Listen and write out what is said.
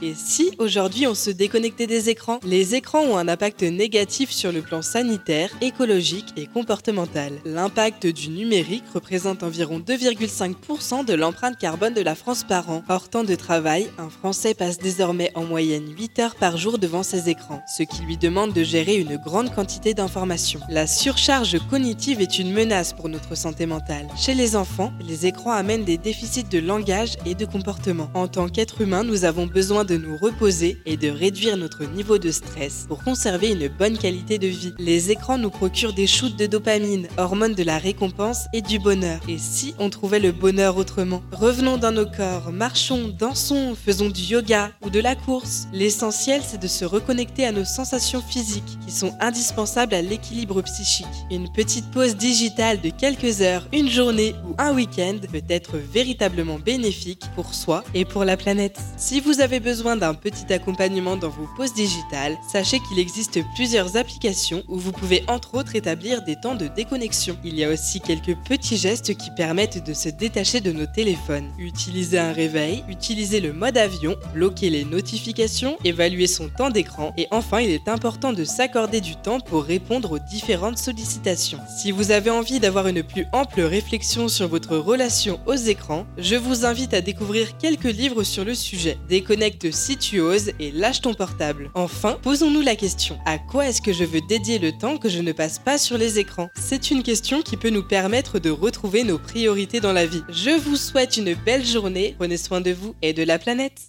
Et si aujourd'hui on se déconnectait des écrans? Les écrans ont un impact négatif sur le plan sanitaire, écologique et comportemental. L'impact du numérique représente environ 2,5% de l'empreinte carbone de la France par an. Hors temps de travail, un Français passe désormais en moyenne 8 heures par jour devant ses écrans, ce qui lui demande de gérer une grande quantité d'informations. La surcharge cognitive est une menace pour notre santé mentale. Chez les enfants, les écrans amènent des déficits de langage et de comportement. En tant qu'être humain, nous avons besoin de nous reposer et de réduire notre niveau de stress pour conserver une bonne qualité de vie. Les écrans nous procurent des shoots de dopamine, hormone de la récompense et du bonheur. Et si on trouvait le bonheur autrement? Revenons dans nos corps, marchons, dansons, faisons du yoga ou de la course. L'essentiel, c'est de se reconnecter à nos sensations physiques qui sont indispensables à l'équilibre psychique. Une petite pause digitale de quelques heures, une journée ou un week-end peut être véritablement bénéfique pour soi et pour la planète. Si vous avez besoin d'un petit accompagnement dans vos pauses digitales, sachez qu'il existe plusieurs applications où vous pouvez entre autres établir des temps de déconnexion. Il y a aussi quelques petits gestes qui permettent de se détacher de nos téléphones. Utiliser un réveil, utiliser le mode avion, bloquer les notifications, évaluer son temps d'écran et enfin il est important de s'accorder du temps pour répondre aux différentes sollicitations. Si vous avez envie d'avoir une plus ample réflexion sur votre relation aux écrans, je vous invite à découvrir quelques livres sur le sujet. Déconnecte si tu oses et lâche ton portable. Enfin, posons-nous la question à quoi est-ce que je veux dédier le temps que je ne passe pas sur les écrans? C'est une question qui peut nous permettre de retrouver nos priorités dans la vie. Je vous souhaite une belle journée, prenez soin de vous et de la planète.